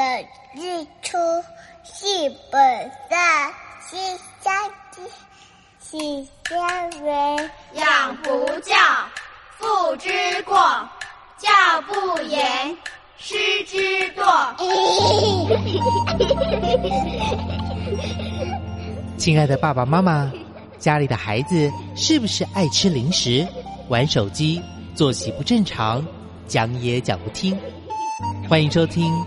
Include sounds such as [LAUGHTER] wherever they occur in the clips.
的日出是本善，是相知，是相为。养不教，父之过；教不严，师之惰。[LAUGHS] 亲爱的爸爸妈妈，家里的孩子是不是爱吃零食、玩手机、作息不正常、讲也讲不听？欢迎收听《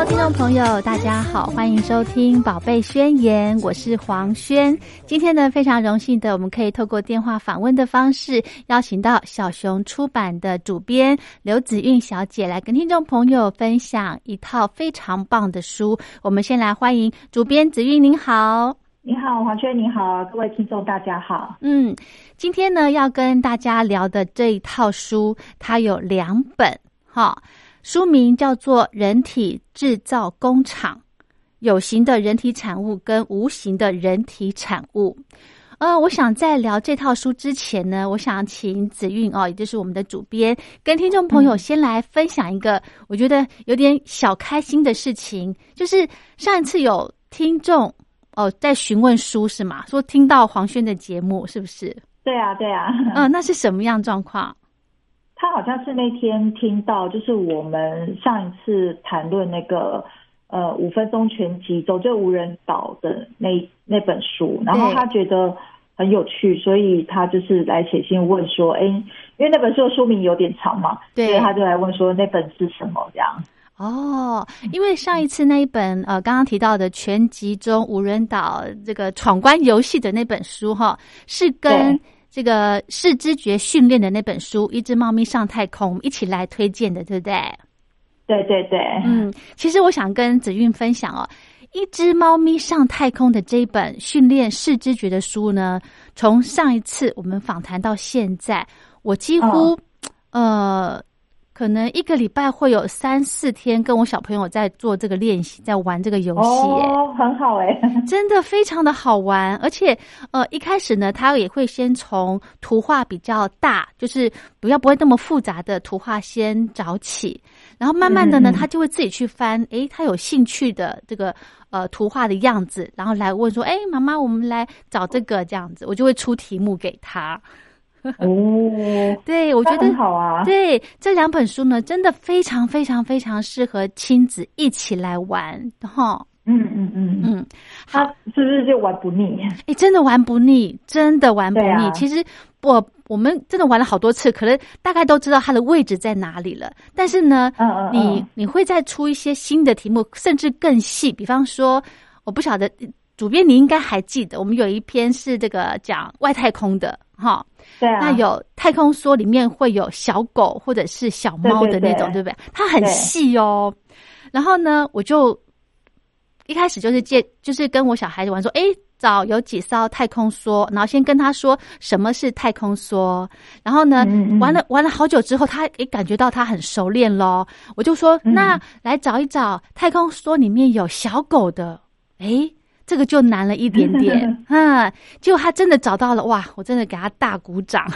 Hello，听众朋友，大家好，欢迎收听《宝贝宣言》，我是黄轩。今天呢，非常荣幸的，我们可以透过电话访问的方式，邀请到小熊出版的主编刘子韵小姐来跟听众朋友分享一套非常棒的书。我们先来欢迎主编子韵，您好。你好，黄轩，你好，各位听众，大家好。嗯，今天呢要跟大家聊的这一套书，它有两本，哈，书名叫做《人体制造工厂》，有形的人体产物跟无形的人体产物。呃，我想在聊这套书之前呢，我想请子韵哦，也就是我们的主编，跟听众朋友先来分享一个我觉得有点小开心的事情，就是上一次有听众哦在询问书是吗？说听到黄轩的节目是不是？对啊，对啊，嗯、那是什么样状况？他好像是那天听到，就是我们上一次谈论那个呃五分钟全集《走就无人岛》的那那本书，然后他觉得很有趣，所以他就是来写信问说，哎，因为那本书的书名有点长嘛，对所以他就来问说那本是什么这样。哦，因为上一次那一本呃，刚刚提到的全集中无人岛这个闯关游戏的那本书哈，是跟对这个视知觉训练的那本书《一只猫咪上太空》我们一起来推荐的，对不对？对对对，嗯，其实我想跟子韵分享哦，一只猫咪上太空的这一本训练视知觉的书呢，从上一次我们访谈到现在，我几乎、呃，可能一个礼拜会有三四天跟我小朋友在做这个练习，在玩这个游戏、耶。哦，很好哎，真的非常的好玩，而且呃一开始呢，他也会先从图画比较大，就是不要不会那么复杂的图画先找起，然后慢慢的呢，他就会自己去翻，诶，他有兴趣的这个呃图画的样子，然后来问说，诶，妈妈，我们来找这个这样子，我就会出题目给他。[LAUGHS] 哦，对，我觉得很好啊，对这两本书呢，真的非常非常非常适合亲子一起来玩，哈，嗯嗯嗯，嗯。他是不是就玩不腻？哎，真的玩不腻，真的玩不腻。啊其实我我们真的玩了好多次，可能大概都知道它的位置在哪里了。但是呢，嗯嗯嗯你你会再出一些新的题目，甚至更细。比方说，我不晓得主编你应该还记得，我们有一篇是这个讲外太空的哈。对啊，那有太空梭里面会有小狗或者是小猫的那种，对不对？它很细哦。然后呢，我就一开始就是借，就是跟我小孩子玩说，诶，找有几艘太空梭，然后先跟他说什么是太空梭，然后呢，嗯嗯玩了玩了好久之后，他也感觉到他很熟练咯，我就说，嗯那来找一找太空梭里面有小狗的，诶。这个就难了一点点，[LAUGHS] 嗯，结果他真的找到了，哇！我真的给他大鼓掌。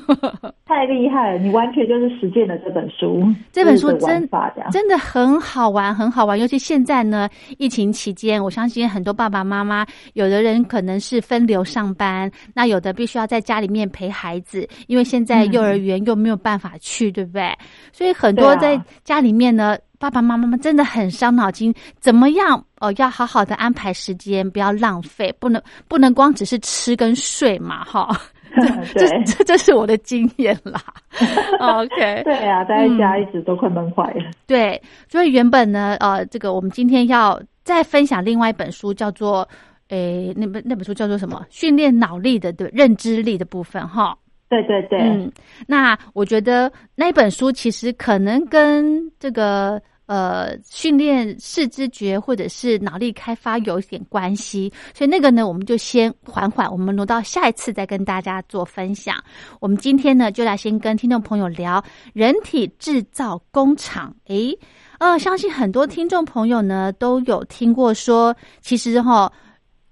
[LAUGHS] 太厉害了，你完全就是实践了这本书，这本书真。真的很好玩，很好玩。尤其现在呢，疫情期间，我相信很多爸爸妈妈，有的人可能是分流上班，那有的必须要在家里面陪孩子，因为现在幼儿园又没有办法去，对不对？所以很多在家里面呢。爸爸妈妈们真的很伤脑筋，怎么样？哦，要好好的安排时间，不要浪费，不能不能光只是吃跟睡嘛，哈。[LAUGHS] 这对这这是我的经验啦。[LAUGHS] OK，对啊，待在家一直都快闷坏了。对，所以原本呢，呃，这个我们今天要再分享另外一本书，叫做诶，那本那本书叫做什么？训练脑力的对认知力的部分哈。对对对，嗯，那我觉得那本书其实可能跟这个呃训练视知觉或者是脑力开发有一点关系，所以那个呢，我们就先缓缓，我们挪到下一次再跟大家做分享。我们今天呢，就来先跟听众朋友聊人体制造工厂。诶，呃，相信很多听众朋友呢都有听过说，其实哈、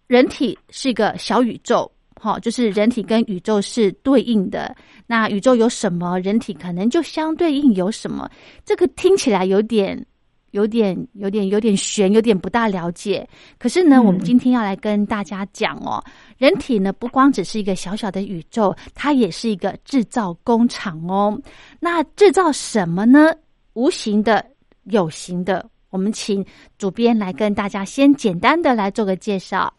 人体是一个小宇宙。好，就是人体跟宇宙是对应的。那宇宙有什么，人体可能就相对应有什么。这个听起来有点、有点、有点、有点悬，有点不大了解。可是呢，嗯我们今天要来跟大家讲哦，人体呢不光只是一个小小的宇宙，它也是一个制造工厂哦。那制造什么呢？无形的、有形的。我们请主编来跟大家先简单的来做个介绍。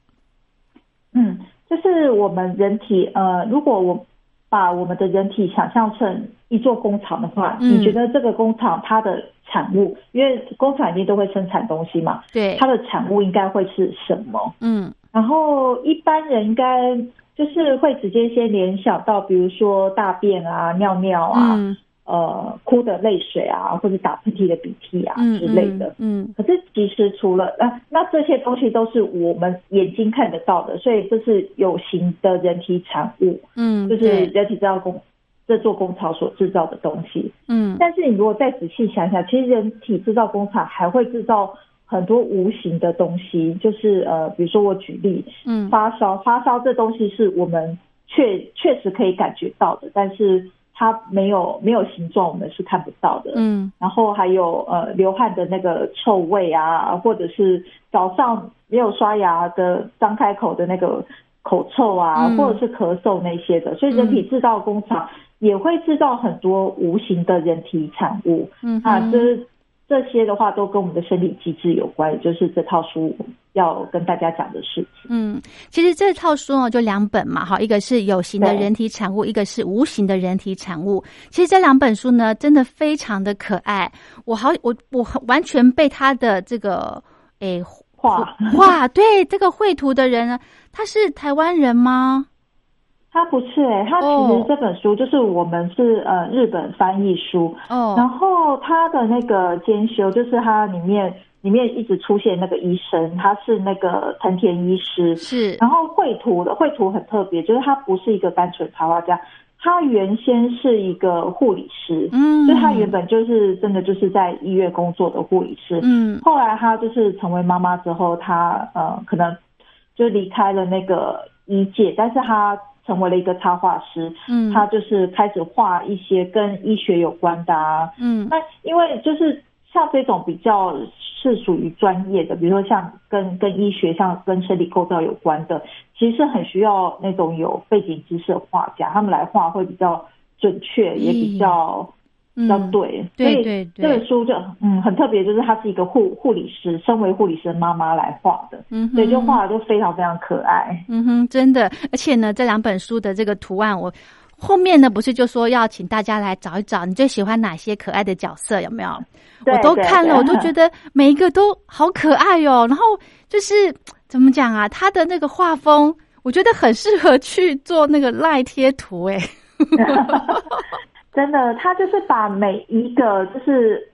嗯，就是我们人体，呃，如果我把我们的人体想象成一座工厂的话，嗯。你觉得这个工厂它的产物，因为工厂一定都会生产东西嘛，对。它，的产物应该会是什么？嗯。然后一般人应该就是会直接先联想到，比如说大便啊、尿尿啊、嗯呃哭的泪水啊，或者打喷嚏的鼻涕啊嗯之类的。嗯可是其实除了那那这些东西都是我们眼睛看得到的，所以这是有形的人体产物，嗯，就是人体制造工这座工厂所制造的东西。嗯但是你如果再仔细想想，其实人体制造工厂还会制造很多无形的东西，就是呃，比如说我举例，嗯发烧，发烧这东西是我们确确实可以感觉到的，但是它没有没有形状，我们是看不到的。嗯。然后还有呃流汗的那个臭味啊，或者是早上没有刷牙的张开口的那个口臭啊，嗯。或者是咳嗽那些的，所以人体制造工厂也会制造很多无形的人体产物。嗯啊，哼这这些的话都跟我们的生理机制有关，也就是这套书要跟大家讲的事情。嗯，其实这套书呢，就两本嘛，哈，一个是有形的人体产物，一个是无形的人体产物。其实这两本书呢，真的非常的可爱，我好，我我完全被他的这个诶画画，对这个绘图的人呢，他是台湾人吗？它不是诶、它其哦实这本书就是我们是呃日本翻译书，然哦，后他的那个兼修就是他里面里面一直出现那个医生，他是那个藤田医师，是，然后绘图的绘图很特别，就是他不是一个单纯插画家，他原先是一个护理师，嗯，就他原本就是真的就是在医院工作的护理师，嗯。后来他就是成为妈妈之后，他呃可能就离开了那个医界，但是他成为了一个插画师，嗯，他就是开始画一些跟医学有关的啊。嗯那因为就是像这种比较是属于专业的，比如说像跟跟医学、像跟身体构造有关的，其实很需要那种有背景知识的画家，他们来画会比较准确，也比较。比较嗯对，对所以这本书就嗯很特别，就是她是一个护护理师，身为护理师的妈妈来画的，嗯哼，所以就画的就非常非常可爱。嗯哼，真的，而且呢，这两本书的这个图案，我后面呢不是就说要请大家来找一找你最喜欢哪些可爱的角色，有没有？我都看了，我都觉得每一个都好可爱哦。然后就是怎么讲啊，他的那个画风，我觉得很适合去做那个赖贴图，诶。[LAUGHS] 真的，他就是把每一个就是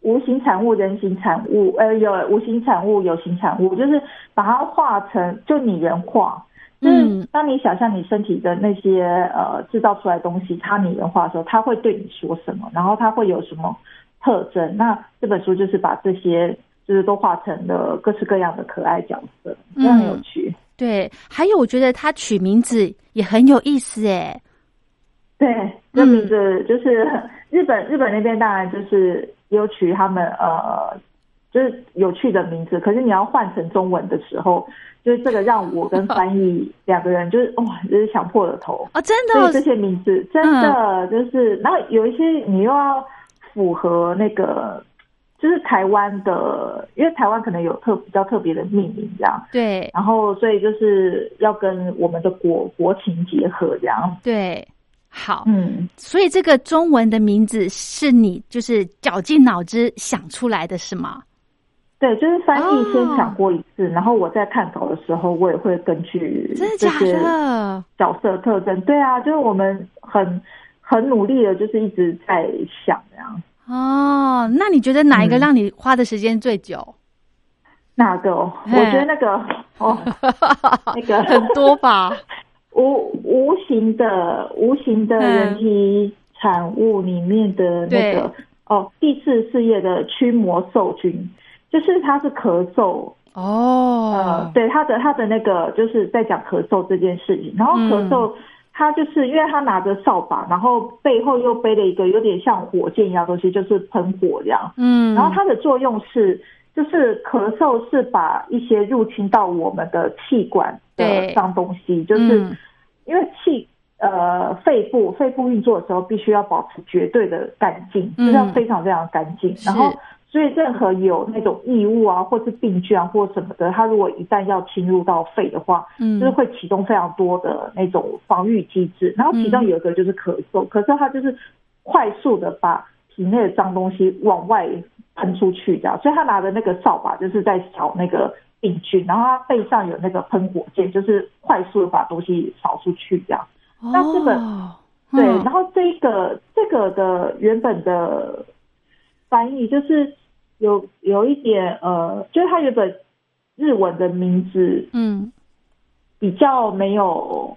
无形产物、人形产物，呃，有无形产物、有形产物，就是把它画成就拟人化。嗯当你想象你身体的那些呃制造出来的东西，它拟人化的时候，它会对你说什么，然后它会有什么特征？那这本书就是把这些就是都画成了各式各样的可爱角色，非常有趣。对，还有我觉得他取名字也很有意思，诶。对，嗯。这名字就是日本日本那边当然就是有取他们呃就是有趣的名字，可是你要换成中文的时候，就是这个让我跟 [LAUGHS] 翻译两个人就是哇，就是想破了头。哦，真的？哦所以这些名字真的就是，然后有一些你又要符合那个就是台湾的，因为台湾可能有特比较特别的命名这样，对。然后所以就是要跟我们的国国情结合这样。对，好，嗯，所以这个中文的名字是你就是绞尽脑汁想出来的是吗？对，就是翻译哦先想过一次，然后我在看稿的时候，我也会根据真的假这些的？角色特征，对啊，就是我们很很努力的，就是一直在想这样。哦，那你觉得哪一个嗯让你花的时间最久？那个我觉得那个哦，[LAUGHS] 那个很多吧？无无形的无形的嗯。人体产物里面的那对。个哦，第四事业的驱魔兽菌，就是它是咳嗽，呃哦，，对他的他的那个就是在讲咳嗽这件事情，然后咳嗽。他就是因为他拿着扫把，然后背后又背了一个有点像火箭一样东西，就是喷火这样。嗯，然后它的作用是，就是咳嗽是把一些入侵到我们的气管的脏东西，就是嗯。因为气呃肺部肺部运作的时候必须要保持绝对的干净，嗯。就是要非常非常干净。然后所以任何有那种异物啊，或是病菌啊或什么的，它如果一旦要侵入到肺的话，嗯。就是会启动非常多的那种防御机制，然后其中有一个就是咳嗽，咳嗽它就是快速的把体内的脏东西往外喷出去，这样，所以他拿的那个扫把就是在扫那个病菌，然后他背上有那个喷火箭，就是快速的把东西扫出去，这样。那这个哦对，嗯然后这个这个的原本的翻译就是有有一点呃，就是他原本日文的名字嗯。比较没有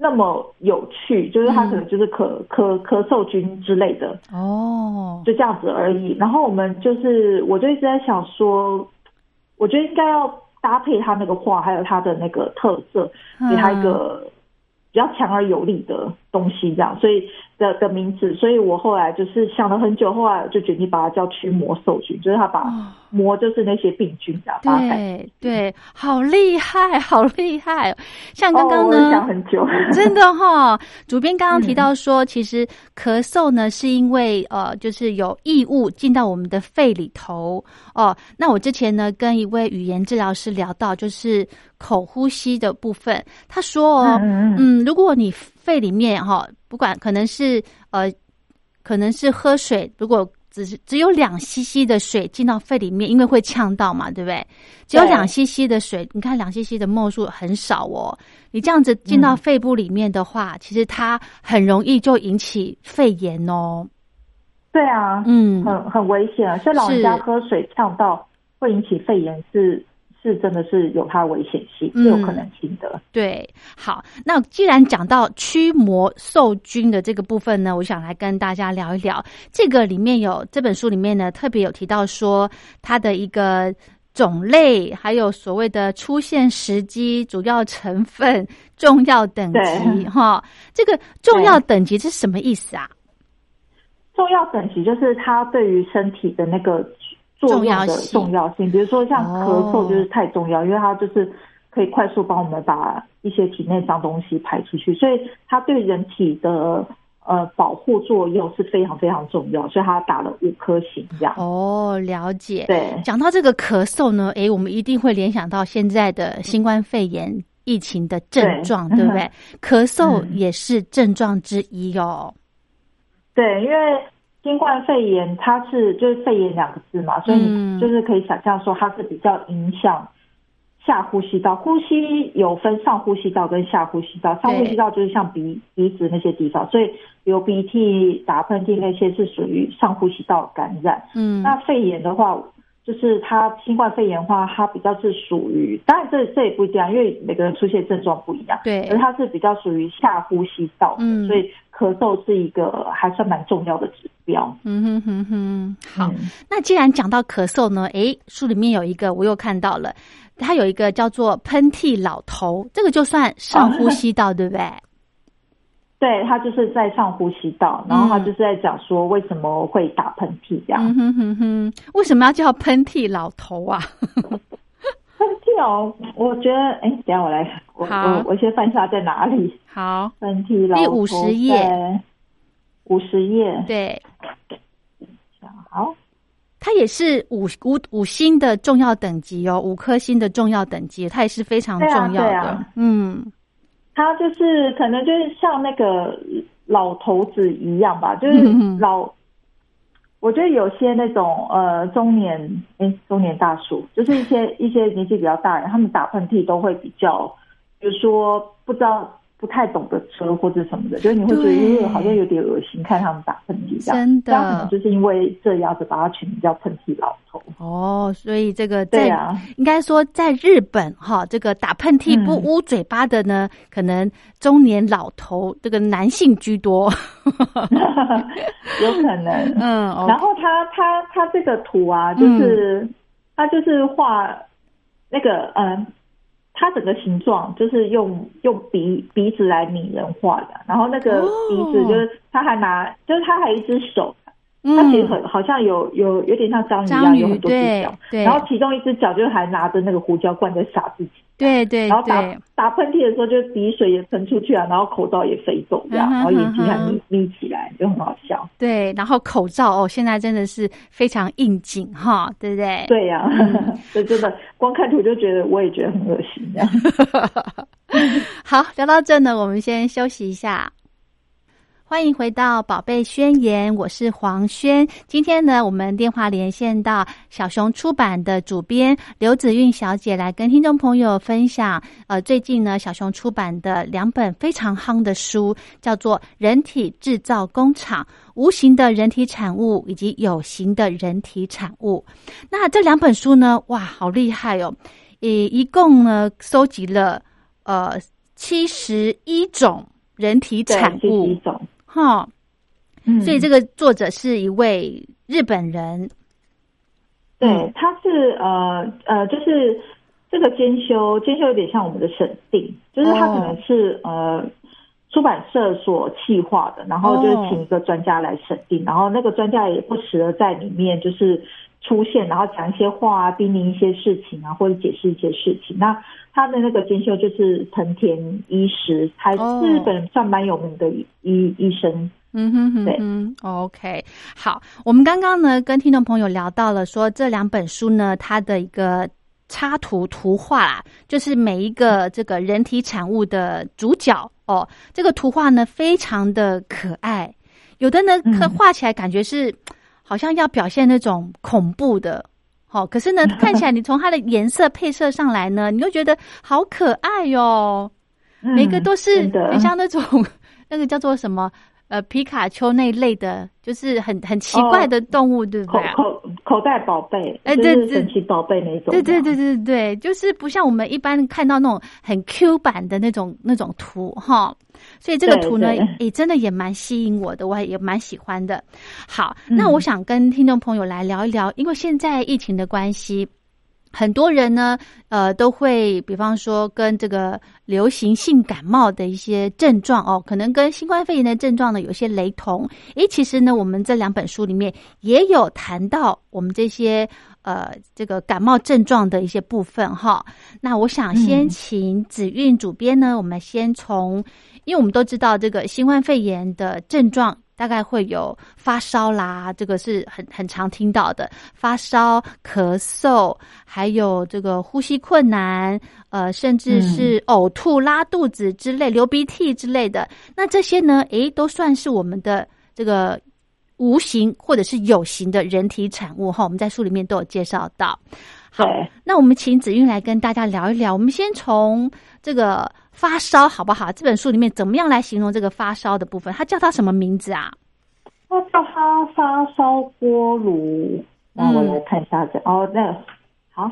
那么有趣，就是他可能就是咳咳咳嗽菌之类的，哦，就这样子而已。然后我们就是，我就一直在想说，我觉得应该要搭配他那个画，还有他的那个特色，给他一个比较强而有力的东西，这样，所以的的名字。所以我后来就是想了很久，后来就决定把它叫驱魔兽菌，就是它把哦魔就是那些病菌，这样把它改。对对，好厉害，[LAUGHS] 好厉害！像刚刚呢，想很久，真的哈、[LAUGHS] 主编刚刚提到说，其实咳嗽呢是因为呃，就是有异物进到我们的肺里头哦。那我之前呢跟一位语言治疗师聊到，就是口呼吸的部分，他说哦，嗯嗯嗯嗯，如果你肺里面哈、不管可能是呃，可能是喝水，如果只是只有两 CC 的水进到肺里面，因为会呛到嘛，对不对？只有对两 CC 的水，你看两 CC 的墨数很少哦。你这样子进到嗯肺部里面的话，其实它很容易就引起肺炎哦。对啊，嗯，很很危险啊！所以老人家喝水呛到会引起肺炎是，是真的是有它的危险性，有可能性的。对，好，那既然讲到驱魔受菌的这个部分呢，我想来跟大家聊一聊。这个里面有这本书里面呢，特别有提到说它的一个种类，还有所谓的出现时机、主要成分、重要等级哈。这个重要等级是什么意思啊？重要等级就是它对于身体的那个作用的重要性重要性，比如说像哦咳嗽就是太重要，因为它就是可以快速帮我们把一些体内脏东西排出去，所以它对人体的呃保护作用是非常非常重要，所以它打了五颗星这样。哦，了解。对，讲到这个咳嗽呢，诶，我们一定会联想到现在的新冠肺炎疫情的症状，[LAUGHS] 对对不对？咳嗽嗯也是症状之一哦。对，因为新冠肺炎它是就是肺炎两个字嘛，所以嗯你就是可以想象说它是比较影响下呼吸道。呼吸有分上呼吸道跟下呼吸道，上呼吸道就是像鼻鼻子那些地方，所以流鼻涕、打喷嚏那些是属于上呼吸道感染。嗯，那肺炎的话，就是它新冠肺炎的话，它比较是属于，当然这这也不一样，因为每个人出现症状不一样。对而它是比较属于下呼吸道的，嗯所以咳嗽是一个还算蛮重要的指标。嗯哼哼哼，好。嗯那既然讲到咳嗽呢，诶，书里面有一个我又看到了，它有一个叫做喷嚏老头，这个就算上呼吸道，对不对？[LAUGHS] 对，他就是在上呼吸道，然后他就是在讲说为什么会打喷嚏这样。嗯哼哼哼，为什么要叫喷嚏老头啊？[LAUGHS] 喷嚏哦，我觉得，哎，等下我来，我我我先翻一下在哪里。好，喷嚏老第头50页，五十页。对，好，它它也是五五五星的重要等级哦，五颗星的重要等级，它也是非常重要的。嗯，它就是可能就是像那个老头子一样吧，就是嗯 [LAUGHS] 老。我觉得有些那种呃中年哎中年大叔，就是一些一些年纪比较大的人，他们打喷嚏都会比较，比如说不知道不太懂得车或者什么的，就是你会觉对得呃好像有点恶心，看他们打喷嚏这样。真的这样可能就是因为这样子把他取名叫喷嚏老头。哦，所以这个在、对啊应该说在日本哈，这个打喷嚏不嗯捂嘴巴的呢，可能中年老头这个男性居多。[LAUGHS] 有可能。[LAUGHS] 嗯，哦然后他他他这个图啊，就是、嗯他就是画那个嗯，他整个形状就是用用鼻鼻子来拟人化的，然后那个哦鼻子就是他还拿，就是他还有一只手。嗯它其实很好像有有有点像章鱼一样，有很多脚，对然后其中一只脚就还拿着那个胡椒罐在撒自己，对对然后打，打喷嚏的时候，就鼻水也喷出去啊，然后口罩也飞走这样，然后眼睛还眯眯起来，就很好笑。对，然后口罩哦，现在真的是非常应景哈，对不对？对呀、嗯 [LAUGHS] 所以真的光看图就觉得，我也觉得很恶心这样。[LAUGHS] 好，聊到这呢，我们先休息一下。欢迎回到《宝贝宣言》，我是黄轩。今天呢，我们电话连线到小熊出版的主编刘子韵小姐来跟听众朋友分享。呃，最近呢，小熊出版的两本非常夯的书，叫做《人体制造工厂：无形的人体产物以及有形的人体产物》。那这两本书呢，哇，好厉害哦！呃，一共呢收集了呃七十一种人体，产物哈，嗯。所以这个作者是一位日本人，对嗯，他是呃呃，就是这个兼修，兼修有点像我们的审定，就是他可能是、呃出版社所企划的，然后就是请一个专家来审定，然后那个专家也不时的在里面就是出现，然后讲一些话啊，叮咛一些事情啊，或者解释一些事情。那他的那个监修就是藤田医师，还哦是日本算蛮有名的医医生。嗯哼哼对哼，OK，好，我们刚刚呢跟听众朋友聊到了说这两本书呢，它的一个插图图画啦，就是每一个这个人体产物的主角哦，这个图画呢非常的可爱，有的呢嗯可画起来感觉是好像要表现那种恐怖的。好、可是呢，[LAUGHS] 看起来你从它的颜色配色上来呢，你就觉得好可爱哟、嗯每个都是很像那种 [LAUGHS] 那个叫做什么呃皮卡丘那一类的，就是很很奇怪的动物，对不对啊？口口袋宝贝，哎对对就是神奇宝贝那种。对对对对对，就是不像我们一般看到那种很 Q 版的那种那种图哈，所以这个对图呢对，也真的也蛮吸引我的，我也蛮喜欢的。好，嗯那我想跟听众朋友来聊一聊，因为现在疫情的关系。很多人呢，呃，都会比方说跟这个流行性感冒的一些症状哦，可能跟新冠肺炎的症状呢有些雷同。诶，其实呢，我们这两本书里面也有谈到我们这些呃这个感冒症状的一些部分哈。那我想先嗯请子韵主编呢，我们先从，因为我们都知道这个新冠肺炎的症状。大概会有发烧啦，这个是很很常听到的，发烧、咳嗽，还有这个呼吸困难，呃，甚至是呕吐、拉肚子之类、流鼻涕之类的。那这些呢，诶，都算是我们的这个无形或者是有形的人体产物哈。我们在书里面都有介绍到。好，那我们请子韵来跟大家聊一聊。我们先从这个发烧好不好？这本书里面怎么样来形容这个发烧的部分？它叫它什么名字啊？它叫它发烧锅炉，那我来看一下这、哦，那个好，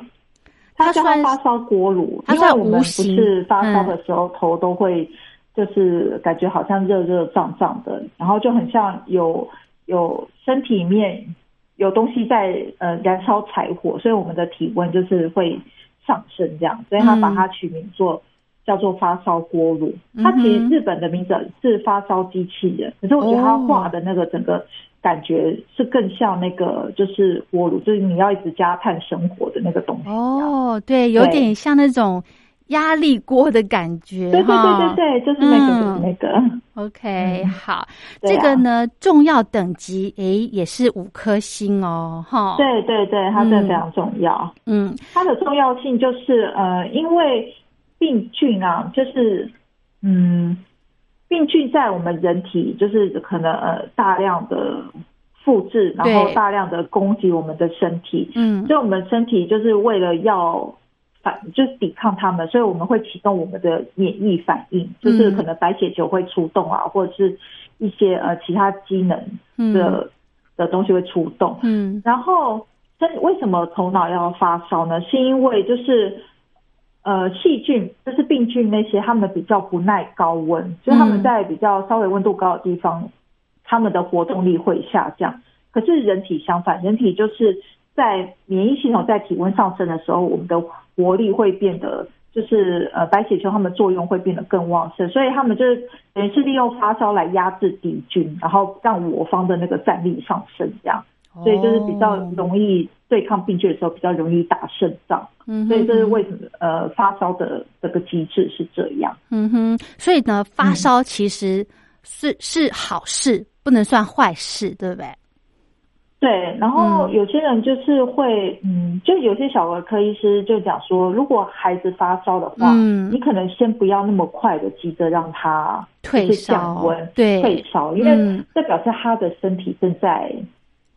它叫它算它发烧锅炉，它算因为我们不无形是发烧嗯的时候头都会就是感觉好像热热胀胀的，然后就很像有有身体里面有东西在呃燃烧柴火，所以我们的体温就是会上升这样，所以他把它取名做。叫做发烧锅炉，它其实日本的名字是发烧机器人，可是我觉得它哦画的那个整个感觉是更像那个就是锅炉，就是你要一直加炭生火的那个东西。哦，对，有对点像那种压力锅的感觉，对对对对对，就是那个、嗯。那个。OK，、好，这个呢重要等级诶也是五颗星哦，哈，，对对对，它真的非常重要。嗯。它的重要性就是呃，因为病菌啊，就是嗯，病菌在我们人体就是可能呃大量的复制，然后大量的攻击我们的身体，嗯。所以我们身体就是为了要反，就是抵抗他们，所以我们会启动我们的免疫反应，就是可能白血球会出动啊，或者是一些呃其他机能的、的东西会出动。嗯然后，真为什么头脑要发烧呢？是因为就是呃细菌，就是病菌那些，他们比较不耐高温，就是他们在比较稍微温度高的地方，他们的活动力会下降。可是人体相反，人体就是在免疫系统在体温上升的时候，我们的活力会变得。就是呃，白血球它们作用会变得更旺盛，所以他们就是等于是利用发烧来压制敌军，然后让我方的那个战力上升，这样。所以就是比较哦容易对抗病菌的时候，比较容易打胜仗。嗯所以这是为什么呃发烧的这个机制是这样。嗯哼，所以呢，发烧其实是、是好事，不能算坏事，对不对？对，然后嗯。有些人就是会，嗯，就有些小儿科医师就讲说，如果孩子发烧的话，嗯。你可能先不要那么快的急着让他退烧降温，对。退烧，因为嗯这表示他的身体正在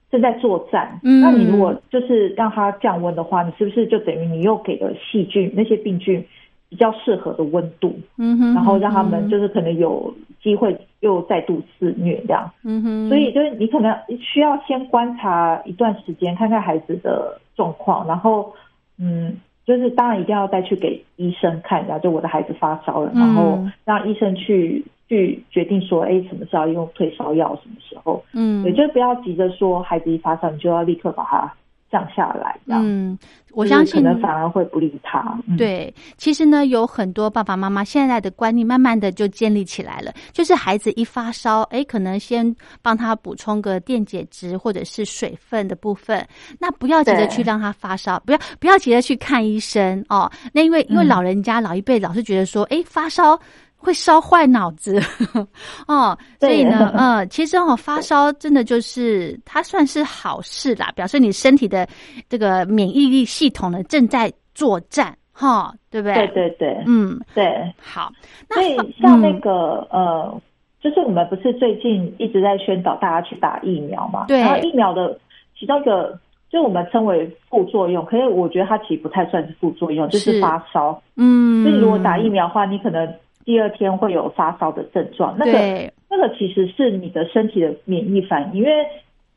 正在作战。嗯。那你如果就是让他降温的话，你是不是就等于你又给了细菌那些病菌比较适合的温度，嗯哼，然后让他们嗯就是可能有机会又再度肆虐这样。嗯哼，所以就是你可能需要先观察一段时间，看看孩子的状况，然后嗯，就是当然一定要再去给医生看一下，就我的孩子发烧了，嗯。然后让医生去去决定说，哎，什么时候要用退烧药，什么时候，嗯，也，就是不要急着说孩子一发烧你就要立刻把它降下来，嗯，我相信可能反而会不利他，嗯、对，其实呢，有很多爸爸妈妈现在的观念慢慢的就建立起来了，就是孩子一发烧，哎，可能先帮他补充个电解质或者是水分的部分，那不要急着去让他发烧，不要不要急着去看医生哦。那因为因为嗯。老人家、老一辈老是觉得说，哎，发烧。会烧坏脑子 [LAUGHS] 哦，所以呢，对呃，其实哦，发烧真的就是它算是好事啦，表示你身体的这个免疫力系统呢正在作战，哈，对不对？对对对，嗯，对。好，所以像那个、呃，就是我们不是最近一直在宣导大家去打疫苗嘛？对然后疫苗的其中一个，就我们称为副作用，可是我觉得它其实不太算是副作用，就是是发烧。嗯，所以如果打疫苗的话，你可能第二天会有发烧的症状，那个，那个其实是你的身体的免疫反应，因为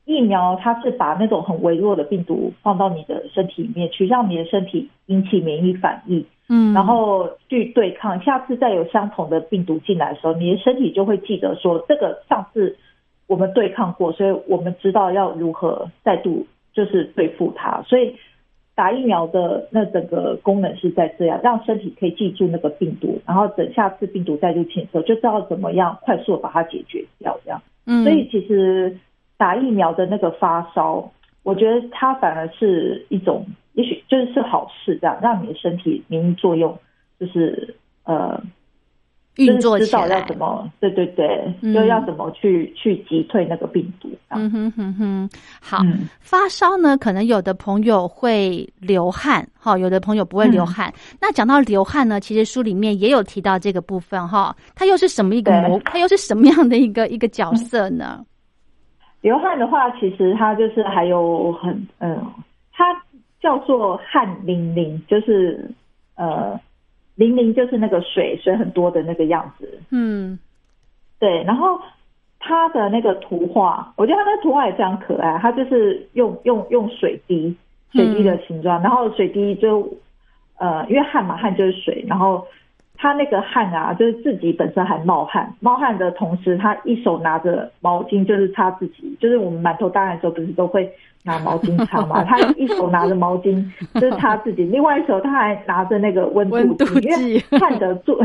疫苗它是把那种很微弱的病毒放到你的身体里面去，让你的身体引起免疫反应。嗯，然后去对抗。下次再有相同的病毒进来的时候，你的身体就会记得说，这个上次我们对抗过，所以我们知道要如何再度就是对付它。所以打疫苗的那整个功能是在这样，让身体可以记住那个病毒，然后等下次病毒再入侵的时候，就知道怎么样快速地把它解决掉。这样，嗯，所以其实打疫苗的那个发烧，我觉得它反而是一种，也许就是是好事，这样让你的身体免疫作用就是呃运作起来知道要怎么，对对对，嗯就要怎么去去击退那个病毒。嗯哼哼哼，好，嗯发烧呢，可能有的朋友会流汗，哈，有的朋友不会嗯流汗。那讲到流汗呢，其实书里面也有提到这个部分，哈，它又是什么一个模，它又是什么样的一个一个角色呢？流汗的话，其实它就是还有很嗯，它叫做汗淋淋，就是呃淋淋就是那个水水很多的那个样子。嗯对，然后他的那个图画，我觉得它的图画也非常可爱。他就是用用用水滴，水滴的形状，然后水滴就呃，因为汗嘛，汗就是水，然后他那个汗啊，就是自己本身还冒汗，冒汗的同时，他一手拿着毛巾，就是擦自己，就是我们满头大汗的时候，不是都会拿毛巾擦嘛？他 [LAUGHS] 一手拿着毛巾就是擦自己，另外一手他还拿着那个温度计，因为汗的作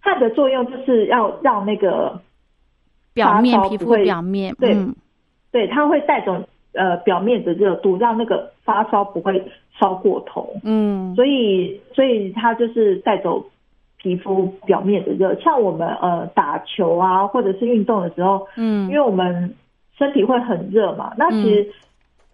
汗的作用就是要让那个表面发烧皮肤表面，对嗯对，它会带走呃表面的热度，让那个发烧不会烧过头。嗯所以所以它就是带走皮肤表面的热。像我们呃打球啊，或者是运动的时候，嗯因为我们身体会很热嘛，那其实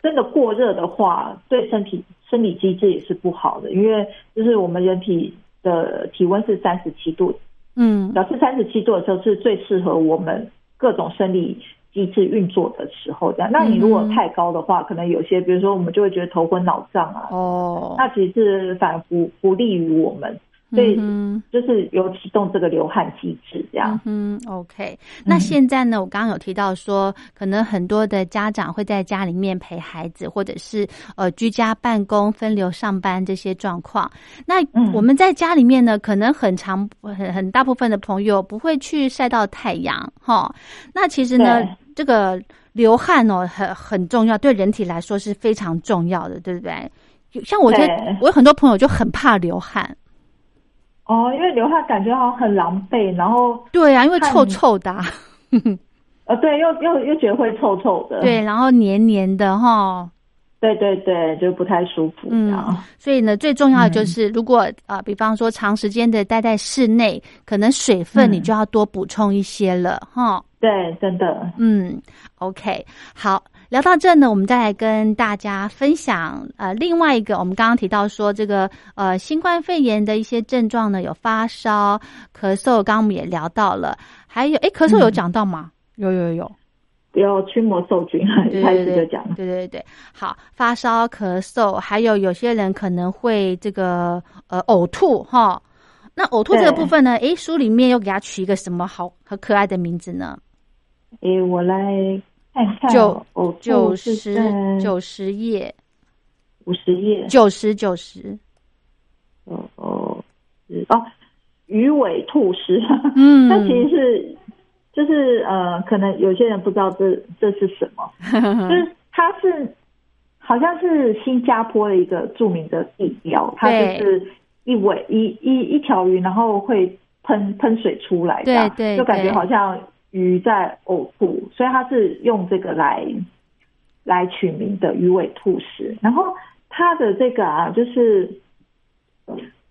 真的过热的话，对身体生理机制也是不好的，因为就是我们人体的体温是三十七度，嗯表示三十七度的时候是最适合我们各种生理机制运作的时候。这样，那你如果太高的话，可能有些，比如说我们就会觉得头昏脑胀啊，哦，那其实是反而不不利于我们，所以嗯就是有启动这个流汗机制这样。嗯，OK。那现在呢？我刚刚有提到说，可能很多的家长会在家里面陪孩子，或者是呃居家办公、分流上班这些状况。那嗯我们在家里面呢，可能很长很很大部分的朋友不会去晒到太阳，哈。那其实呢，这个流汗哦，很很重要，对人体来说是非常重要的，对不对？有像我这对我有很多朋友就很怕流汗，哦，因为流汗感觉好像很狼狈，然后对啊，因为臭臭的啊、[LAUGHS] 呃，对，又又又觉得会臭臭的，对，然后黏黏的哈，对对对，就不太舒服嗯。，所以呢，最重要的就是，如果啊、呃比方说长时间的待在室内，可能水分嗯。你就要多补充一些了哈。对，真的，嗯，OK，好，聊到这呢，我们再来跟大家分享呃另外一个，我们刚刚提到说这个呃新冠肺炎的一些症状呢，有发烧、咳嗽，刚刚我们也聊到了，还有诶，咳嗽有嗯讲到吗？有有有。有驱魔受菌，开对对始就讲，对对对，好，发烧、咳嗽，还有有些人可能会这个呃呕吐哈。那呕吐这个对部分呢，诶，书里面又给它取一个什么好和可爱的名字呢？诶，我来九哦，九十在九十页，五十页，九十九十，哦哦是哦，鱼尾吐丝，嗯。[LAUGHS] 它其实是就是呃，可能有些人不知道这这是什么，[LAUGHS] 就是它是好像是新加坡的一个著名的地标，它就是一尾一一一条鱼，然后会喷喷水出来，这样对对就感觉好像鱼在呕吐，所以它是用这个来来取名的鱼尾吐食。然后它的这个啊，就是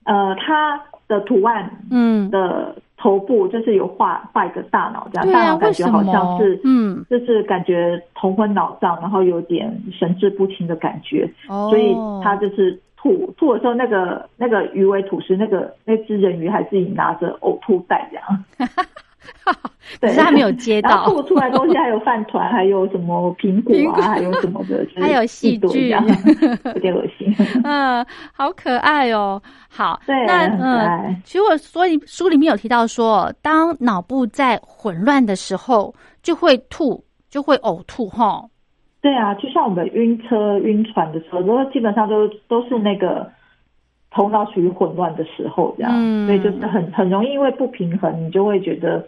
呃，它的图案嗯，的头部就是有画画一个大脑这样，啊，大脑感觉好像是？嗯，就是感觉头昏脑胀，然后有点神志不清的感觉，哦，所以他就是吐吐的时候，那个那个鱼尾吐司，那个那只人鱼还自己拿着呕吐袋这样，[LAUGHS] [LAUGHS] 可是他没有接到，吐出来的东西还有饭团，还有什么苹果啊，还有什么的，[LAUGHS] 就是还有细一堆这菌 [LAUGHS] 有点恶心。嗯，好可爱哦。好，对那嗯，其实我所以书里面有提到说，当脑部在混乱的时候，就会吐，就会呕吐，哈。对啊，就像我们晕车、晕船的时候，都基本上都都是那个头脑处于混乱的时候，这样，嗯所以就是很很容易因为不平衡，你就会觉得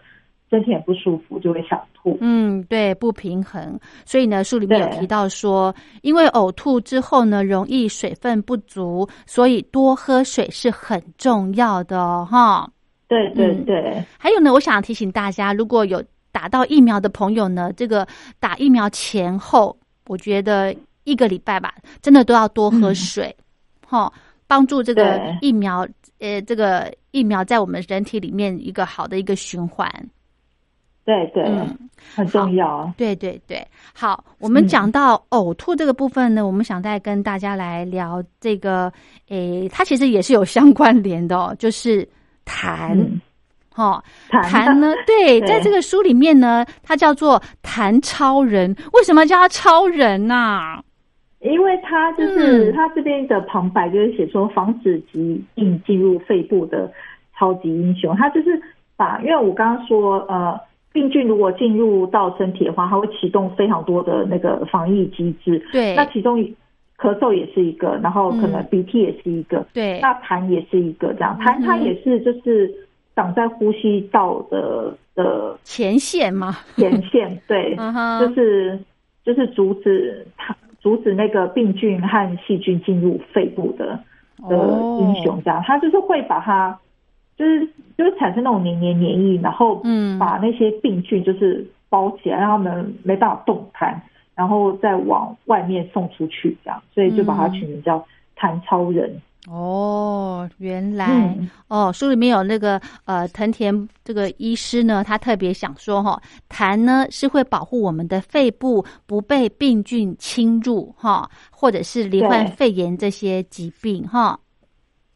身体很不舒服，就会想吐。嗯，对，不平衡。所以呢，书里面有提到说，因为呕吐之后呢，容易水分不足，所以多喝水是很重要的哦，哈。对对嗯对，还有呢，我想提醒大家，如果有打到疫苗的朋友呢，这个打疫苗前后，我觉得一个礼拜吧，真的都要多喝嗯水，哈、帮助这个疫苗，呃，这个疫苗在我们人体里面一个好的一个循环。对对，嗯很重要啊。对对对，好，我们嗯讲到呕吐这个部分呢，我们想再跟大家来聊这个，诶，它其实也是有相关联的哦，就是痰。嗯，哈、痰痰呢？对，对在这个书里面呢，它叫做痰超人。为什么叫他超人呐、因为它就是、嗯。它这边的旁白就是写说防止疾病进入肺部的超级英雄，它就是把，因为我刚刚说呃。病菌如果进入到身体的话，它会启动非常多的那个防疫机制。对。那其中咳嗽也是一个，然后可能嗯鼻涕也是一个，对，那痰也是一个，这样。痰它也是就是长在呼吸道的的前线嘛，前线，对，[LAUGHS] 嗯，就是就是阻止它阻止那个病菌和细菌进入肺部的的哦。英雄，这样，他就是会把它就是就是产生那种黏黏黏液，然后嗯。把那些病菌就是包起来，让他们没办法动弹，然后再往外面送出去，这样，所以就把它嗯。取名叫弹超人。哦，原来、嗯。哦，书里面有那个呃，藤田这个医师呢，他特别想说哈、痰呢是会保护我们的肺部不被病菌侵入哈、或者是罹患肺炎这些疾病哈。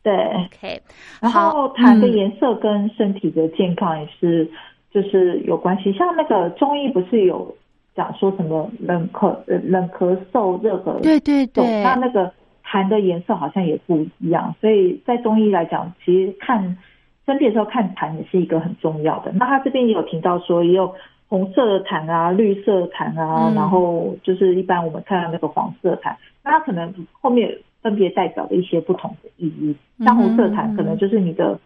对，OK，然后痰的嗯颜色跟身体的健康也是就是有关系。像那个中医不是有讲说什么冷咳、呃冷咳嗽、热咳对对，对，那那个痰的颜色好像也不一样，所以在中医来讲，其实看生病的时候看痰也是一个很重要的。那他这边也有提到说，也有红色的痰啊、绿色的痰啊，嗯然后就是一般我们看到那个黄色痰，那它可能后面分别代表的一些不同的意义。像红色痰可能就是你的，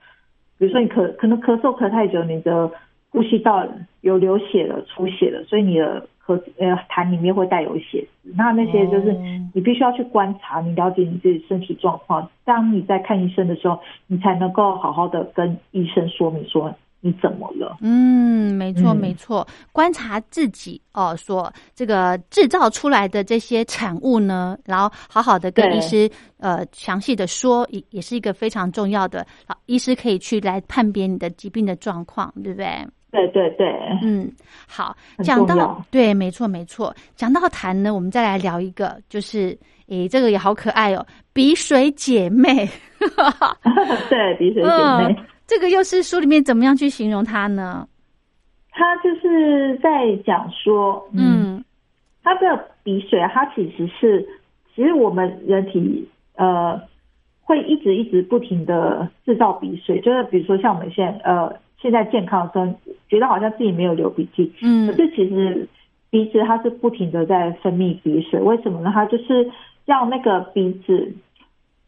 比如说你咳可能咳嗽咳太久，你的呼吸道有流血了、出血了，所以你的咳呃痰里面会带有血丝。那那些就是哦你必须要去观察，你了解你自己身体状况。当你在看医生的时候，你才能够好好的跟医生说明说你怎么了。嗯，没错嗯没错，观察自己哦，所这个制造出来的这些产物呢，然后好好的跟医师呃详细的说，也也是一个非常重要的，好，医师可以去来判别你的疾病的状况，对不对？对对对，嗯，好，很讲到对，没错没错，讲到痰呢，我们再来聊一个，就是诶，这个也好可爱哦，鼻水姐妹，[LAUGHS] 对鼻水姐妹。嗯，这个又是书里面怎么样去形容它呢？它就是在讲说，嗯，嗯。它的鼻水啊，它其实是，其实我们人体呃会一直一直不停的制造鼻水，就是比如说像我们现在呃现在健康的时候，觉得好像自己没有流鼻涕，可嗯是其实鼻子它是不停的在分泌鼻水，为什么呢？它就是让那个鼻子，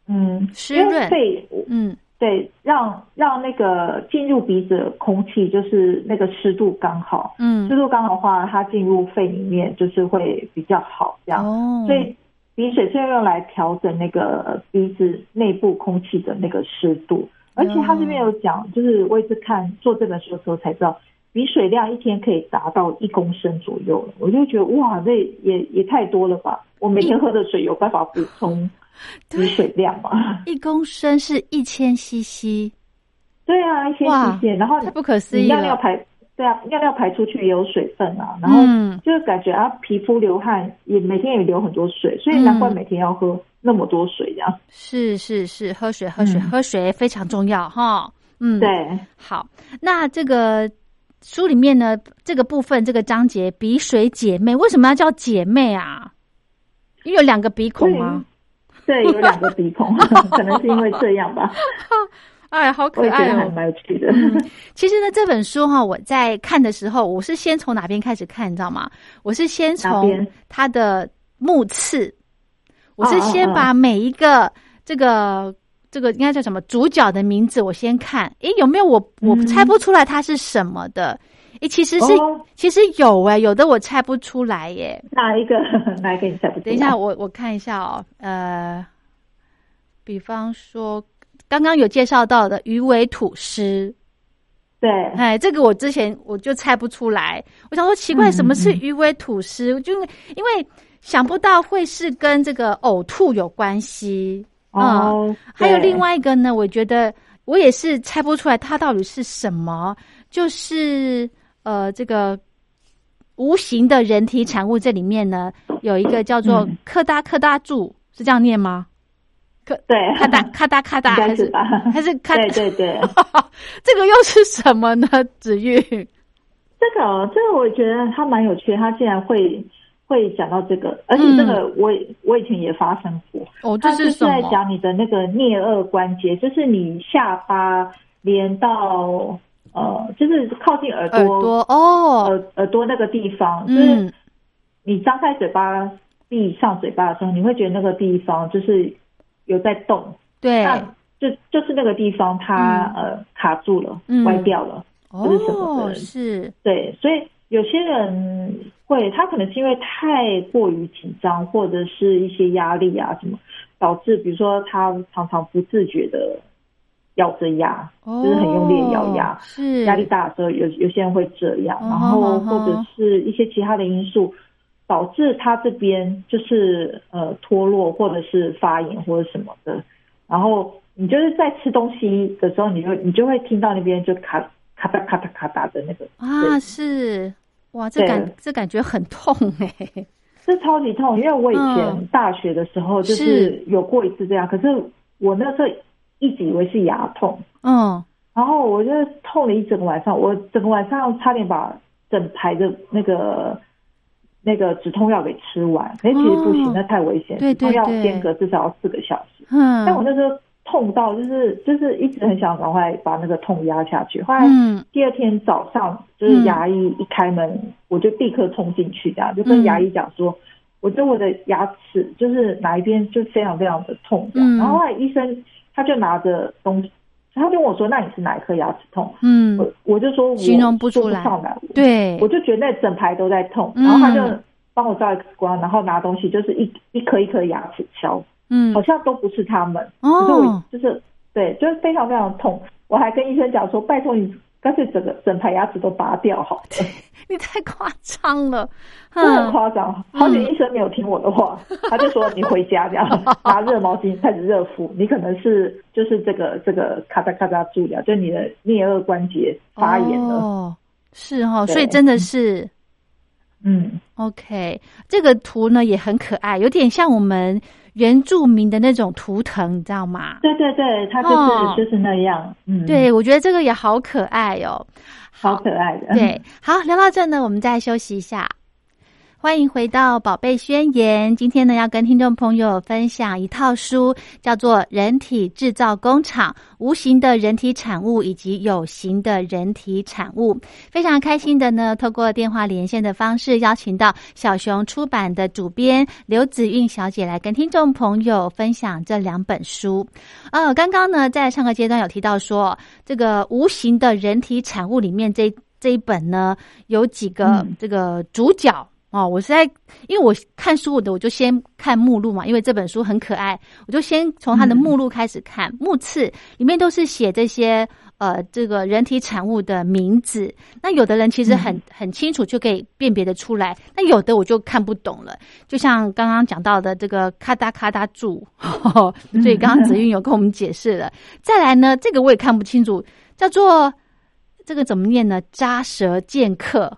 嗯，湿润。肺嗯。对，让让那个进入鼻子的空气就是那个湿度刚好，嗯。湿度刚好的话，它进入肺里面就是会比较好，这样。哦，所以鼻水是用来调整那个鼻子内部空气的那个湿度，而且他这边有讲，就是我也是看做这本书的时候才知道，鼻水量一天可以达到一公升左右了，我就觉得哇，这也也太多了吧！我每天喝的水有办法补充鼻水量吗？一公升是一千 CC，对啊，一千哇 cc，然后太不可思议了。尿尿排，对啊，尿尿排出去也有水分啊，然后嗯就是感觉啊，皮肤流汗也每天也流很多水，所以难怪嗯每天要喝那么多水这样。是是是，喝水喝水、嗯喝水非常重要哈。嗯，，对，好，那这个书里面呢，这个部分这个章节鼻水姐妹为什么要叫姐妹啊？因为有两个鼻孔吗？对，有两个鼻孔，[LAUGHS] 可能是因为这样吧，[LAUGHS] 哎，好可爱还哦。蛮有趣的。其实呢，这本书哈，我在看的时候，我是先从哪边开始看，你知道吗？我是先从它的目次，我是先把每一个这个这个应该叫什么主角的名字，我先看，诶，有没有我我嗯猜不出来它是什么的？诶，其实是、哦其实有诶，有的我猜不出来耶。哪一个？[LAUGHS] 哪一个你猜不出来？等一下，我我看一下哦，呃，比方说刚刚有介绍到的鱼尾吐司。对，哎，这个我之前我就猜不出来，我想说奇怪，嗯什么是嗯鱼尾吐司？我就因为想不到会是跟这个呕吐有关系。哦，嗯还有另外一个呢，我觉得我也是猜不出来它到底是什么，就是呃这个无形的人体产物，这里面呢有一个叫做嗯克达克达柱，是这样念吗？对，咔哒咔哒咔哒，是是吧？还是咔？对对对，[LAUGHS] 这个又是什么呢？子玉？这个哦这个我觉得它蛮有趣的，他竟然会会讲到这个，而且这个我也我以前也发生过。哦，这他是在什么？讲你的那个颞颌关节，就是你下巴连到呃，就是靠近耳朵耳朵哦，耳耳朵那个地方，就是嗯，你张开嘴巴闭上嘴巴的时候，你会觉得那个地方就是有在动，对，那就就是那个地方它、呃卡住了，嗯。歪掉了。或者什么哦，的是，对，所以有些人会，他可能是因为太过于紧张，或者是一些压力啊什么，导致比如说他常常不自觉的咬着牙，哦，就是很用力地咬牙是压力大的时候，有有些人会这样，嗯然后或者是一些其他的因素，导致他这边就是呃脱落或者是发炎或者什么的，然后你就是在吃东西的时候，你就你就会听到那边就咔咔嗒咔嗒咔嗒的那个啊，是哇，这感这感觉很痛哎，这超级痛，因为我以前嗯。大学的时候就是有过一次这样，可是我那时候一直以为是牙痛，嗯，然后我就痛了一整个晚上，我整个晚上差点把整排的那个那个止痛药给吃完，可是其实不行，哦。那太危险，对止痛药间隔至少要四个小时。嗯，但我那时候痛到就是就是一直很想赶快把那个痛压下去，后来嗯。第二天早上就是牙医一开门，我就立刻冲进去，这样就跟牙医讲说，我觉得我的牙齿就是哪一边就非常非常的痛，这样。嗯。然后后来医生他就拿着东西，他就问我说：“那你是哪一颗牙齿痛？”嗯，我我就说我形容不出来对，我就觉得那整排都在痛，嗯然后他就帮我照 X 光，然后拿东西就是一一颗一颗牙齿敲，嗯好像都不是他们，可是我哦，就是对，就是非常非常痛。我还跟医生讲说，拜托你干脆整个整排牙齿都拔掉好了，[LAUGHS] 你太夸张了，[LAUGHS] 真的很嗯夸张。好险医生没有听我的话，他就说你回家这样，[LAUGHS] 拿热毛巾开始热敷。你可能是就是这个这个咔嚓咔嚓蛀掉，就你的颞颌关节发炎了。哦，是哦，所以真的是。嗯，OK，这个图呢也很可爱，有点像我们原住民的那种图腾，你知道吗？对对对，它就是、哦就是那样。嗯，，对，我觉得这个也好可爱哦。好可爱的。对，好，聊到这呢，我们再休息一下。欢迎回到《宝贝宣言》。今天呢，要跟听众朋友分享一套书，叫做《人体制造工厂：无形的人体产物以及有形的人体产物》。非常开心的呢，透过电话连线的方式，邀请到小熊出版的主编刘子韵小姐来跟听众朋友分享这两本书。呃，刚刚呢，在上个阶段有提到说，这个无形的人体产物里面这这一本呢，有几个嗯这个主角。哦，我是在，因为我看书的，我就先看目录嘛，因为这本书很可爱，我就先从它的目录开始看。目次里面都是写这些呃这个人体产物的名字，那有的人其实很、很清楚就可以辨别的出来，那有的我就看不懂了。就像刚刚讲到的这个咔嗒咔嗒柱，所以刚刚子韵有跟我们解释了。再来呢，这个我也看不清楚，叫做这个怎么念呢？扎舌剑客。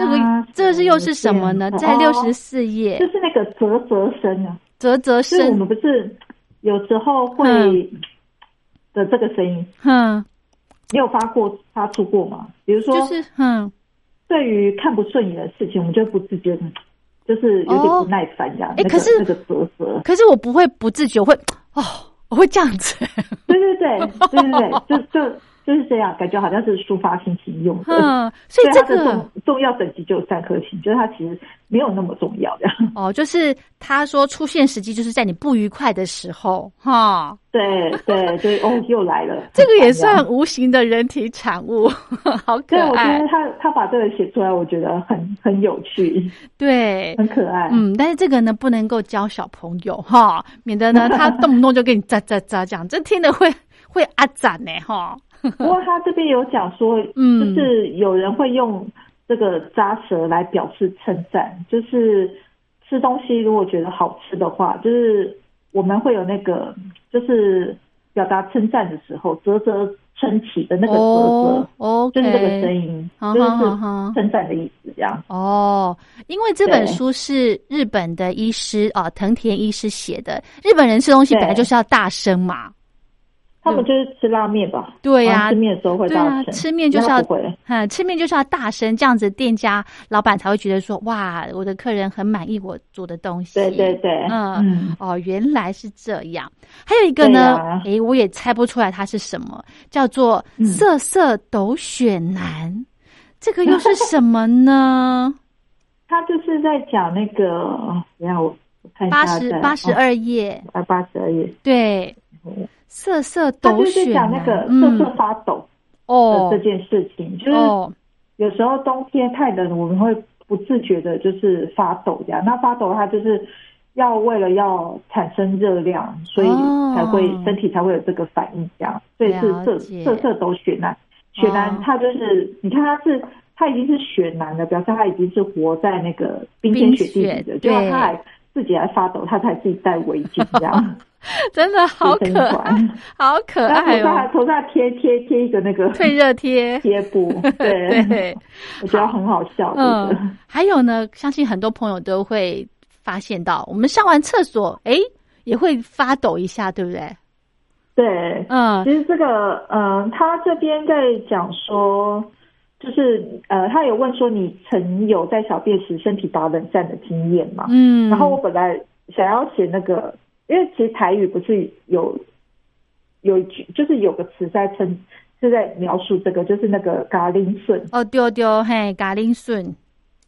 这个这是又是什么呢？在六哦十四页。就，是那个啧啧声啊，啧啧声我声，们不是有时候会嗯。的这个声音，哼，你有发过发出过吗？比如说，就是哼，对于看不顺眼的事情，我们就不自觉的，就是有点不耐烦这样。可是那个啧啧，可是我不会不自觉，我会哦，我会这样子，对对对对对对，就就就是这样，感觉好像是抒发心情用的。哼，[LAUGHS] 所以这个重重要等级就有三颗星，就是它其实没有那么重要这样。[LAUGHS] 哦，就是他说出现时机就是在你不愉快的时候，哈，对对对，哦，又来了。[LAUGHS] 这个也算无形的人体产物，好可对，我觉得，他他把这个写出来，我觉得很很有趣，对，很可爱。嗯，但是这个呢不能够教小朋友哈，免得呢他动不动就给你喳喳喳讲，这听了会会阿展呢哈。[LAUGHS] 不过他这边有讲说，嗯就是有人会用这个扎舌来表示称赞，就是吃东西如果觉得好吃的话，就是我们会有那个就是表达称赞的时候，啧啧称奇的那个啧哦啧，，OK，就是这个声音，就是称赞的意思，这样。哦，因为这本书是日本的医师啊、藤田医师写的。日本人吃东西本来就是要大声嘛，他们就是吃拉面吧？对呀吃面的时候会大声，吃面就是要。嗯，吃面就是要大声，这样子店家老板才会觉得说，哇，我的客人很满意我煮的东西。对对对，嗯嗯，哦，原来是这样。还有一个呢，哎我也猜不出来它是什么，叫做嗯色色斗雪男。这个又是什么呢？[LAUGHS] 他就是在讲那个，等一下我我看一八下在，十八十哦二页，啊，八十二页，对，瑟瑟他就是讲那个瑟瑟发抖的哦这件事情，就是哦，有时候冬天太冷，我们会不自觉的就是发抖这样。那发抖它就是要为了要产生热量，所以哦。才会、身体才会有这个反应这样，所以是瑟瑟瑟抖雪男。雪男哦。他就是，你看他是他已经是雪男了，表示他已经是活在那个冰天雪地里的，冰雪结果它还自己还发抖，他才自己戴围巾这样，[LAUGHS] 真的好可爱，好可爱头上！头上贴贴贴一个那个退热贴，贴布，[LAUGHS] 对，对，我觉得很好笑，嗯，还有呢，相信很多朋友都会发现到，我们上完厕所，诶，也会发抖一下，对不对？对，嗯。其实这个，嗯、他这边在讲说，就是呃，他有问说你曾有在小便时身体打冷战的经验吗？嗯，然后我本来想要写那个，因为其实台语不是有有一句，就是有个词在称是在描述这个，就是那个嘎铃顺。哦丢丢嘿，嘎铃顺，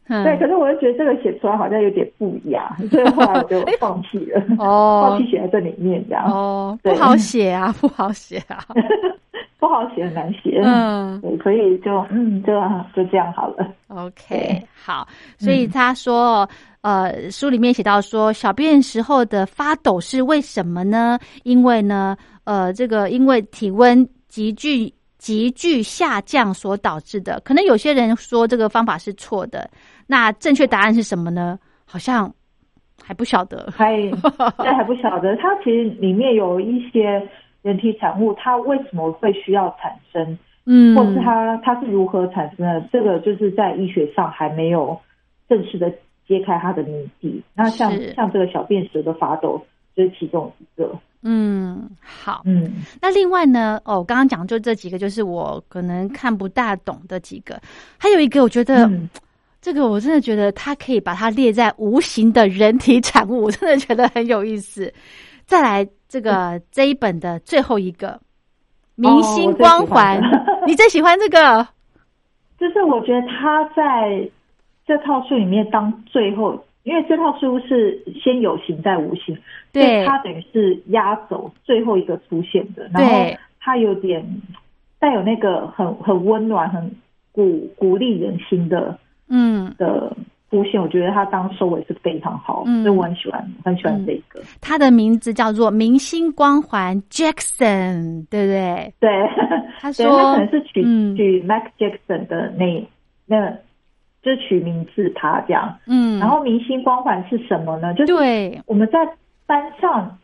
嗯对，可是我就觉得这个写出来好像有点不雅，[LAUGHS] 所以后来我就放弃了，哦。放弃写在这里面这样。哦，不好写啊，不好写啊，[LAUGHS] 不好写，很难写。嗯。对，所以就嗯，就就这样好了。，OK，好，所以他说，呃，书里面写到说，小便时候的发抖是为什么呢？因为呢，呃，这个因为体温急剧急剧下降所导致的。可能有些人说这个方法是错的，那正确答案是什么呢？好像还不晓得。还这还不晓得，它其实里面有一些人体产物，它为什么会需要产生，嗯，或是它它是如何产生的，这个就是在医学上还没有正式的揭开它的谜底。那像是像这个小便时的发抖就是其中一个。嗯，好。嗯，那另外呢，哦，刚刚讲就这几个，就是我可能看不大懂的几个，还有一个我觉得。嗯这个我真的觉得它可以把它列在无形的人体产物，我真的觉得很有意思。再来，这个这一本的最后一个明星光环，你最喜欢这个？[LAUGHS] 就是我觉得他在这套书里面当最后，因为这套书是先有形再无形，所对它等于是压轴最后一个出现的，然后它有点带有那个很很温暖、很鼓鼓励人心的嗯，的出现，我觉得他当收尾是非常好，嗯。所以我很喜欢很喜欢这个。它的名字叫做明星光环 Jackson，对不对？对，他 [LAUGHS] 说对他可能是取、嗯。取 Mac Jackson 的那那，就是取名字他这样。嗯，然后明星光环是什么呢？就是对，我们在班上，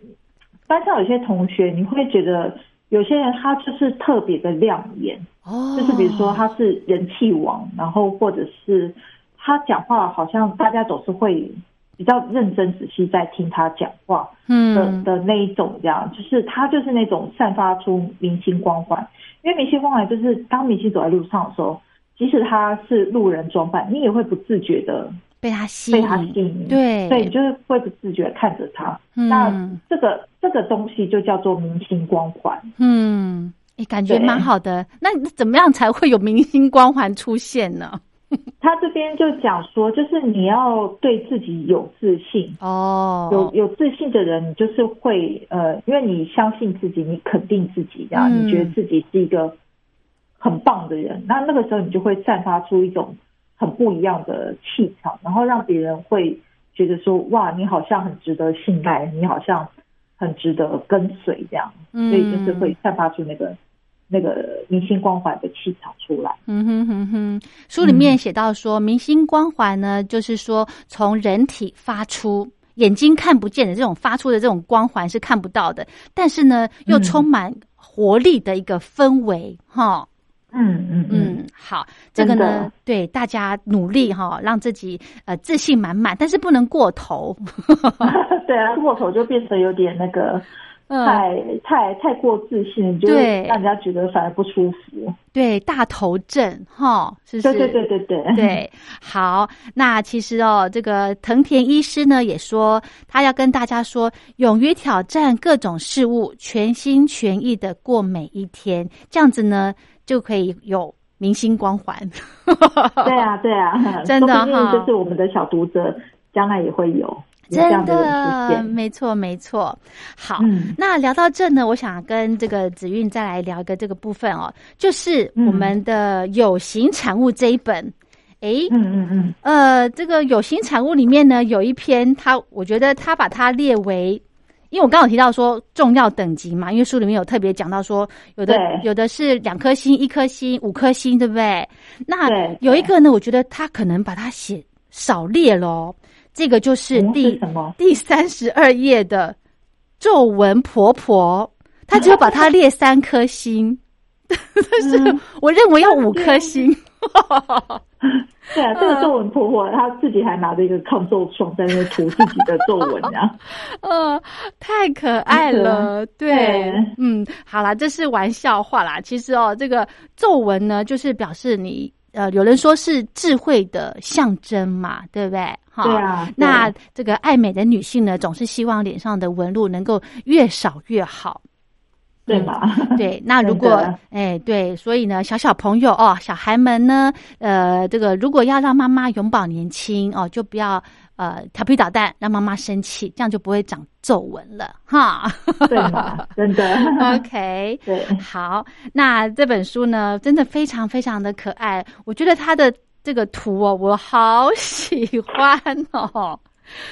班上有些同学，你会觉得有些人他就是特别的亮眼，哦，就是比如说他是人气王，然后或者是他讲话好像大家总是会比较认真仔细在听他讲话的、嗯的那一种，这样就是他就是那种散发出明星光环，因为明星光环就是当明星走在路上的时候。即使他是路人装扮，你也会不自觉的被他吸被引，他吸引，对。对，你就是会不自觉看着他。嗯。那这个这个东西就叫做明星光环。嗯，诶，感觉对蛮好的。那怎么样才会有明星光环出现呢？[LAUGHS] 他这边就讲说，就是你要对自己有自信，哦，有有自信的人，你就是会呃，因为你相信自己，你肯定自己，这样、嗯。你觉得自己是一个很棒的人，那那个时候你就会散发出一种很不一样的气场，然后让别人会觉得说，哇，你好像很值得信赖，你好像很值得跟随这样，嗯所以就是会散发出那个那个明星光环的气场出来。嗯哼哼哼，书里面写到说，明星光环呢，就是说从人体发出。眼睛看不见的这种发出的这种光环是看不到的，但是呢，又嗯充满活力的一个氛围，哈、嗯嗯嗯，嗯，好，这个呢，对大家努力哈，让自己呃自信满满，但是不能过头。[LAUGHS] [LAUGHS] 对啊，过头就变成有点那个嗯，太太太过自信，就让人家觉得反而不舒服。对，大头症哈，是不是？对对对对对，对，好，那其实哦，这个藤田医师呢也说，他要跟大家说，勇于挑战各种事物，全心全意的过每一天，这样子呢就可以有明星光环。对 [LAUGHS] 啊对啊，[LAUGHS] 真的哈就是我们的小读者将来也会有真样的。没错没错。好，嗯那聊到这呢，我想跟这个子韵再来聊一个这个部分哦，就是我们的有形产物这一本。诶，嗯嗯嗯，呃，这个有形产物里面呢，有一篇它，我觉得它把它列为因为我刚好提到说重要等级嘛，因为书里面有特别讲到说，有的有的是两颗星、一颗星、五颗星，对不对？那有一个呢，我觉得他可能把它写少列喽。这个就是嗯第、第三十二页的皱纹婆婆，她只有把它列三颗星，但是嗯我认为要五颗星。对啊，[LAUGHS] 这个皱纹婆婆她自己还拿着一个抗皱霜在那涂自己的皱纹啊。呃，[LAUGHS] 太可爱了，对对，嗯，好啦，这是玩笑话啦。其实哦，这个皱纹呢，就是表示你呃，有人说是智慧的象征嘛，对不对？哈对啊那这个爱美的女性呢，总是希望脸上的纹路能够越少越好。对吧？[LAUGHS] [LAUGHS] 对，那如果哎对，所以呢，小小朋友哦，小孩们呢，呃，这个如果要让妈妈永葆年轻哦，就不要呃调皮捣蛋，让妈妈生气，这样就不会长皱纹了哈。对嘛？[LAUGHS] 真的。OK，对，好，那这本书呢，真的非常非常的可爱，我觉得它的这个图哦，我好喜欢哦。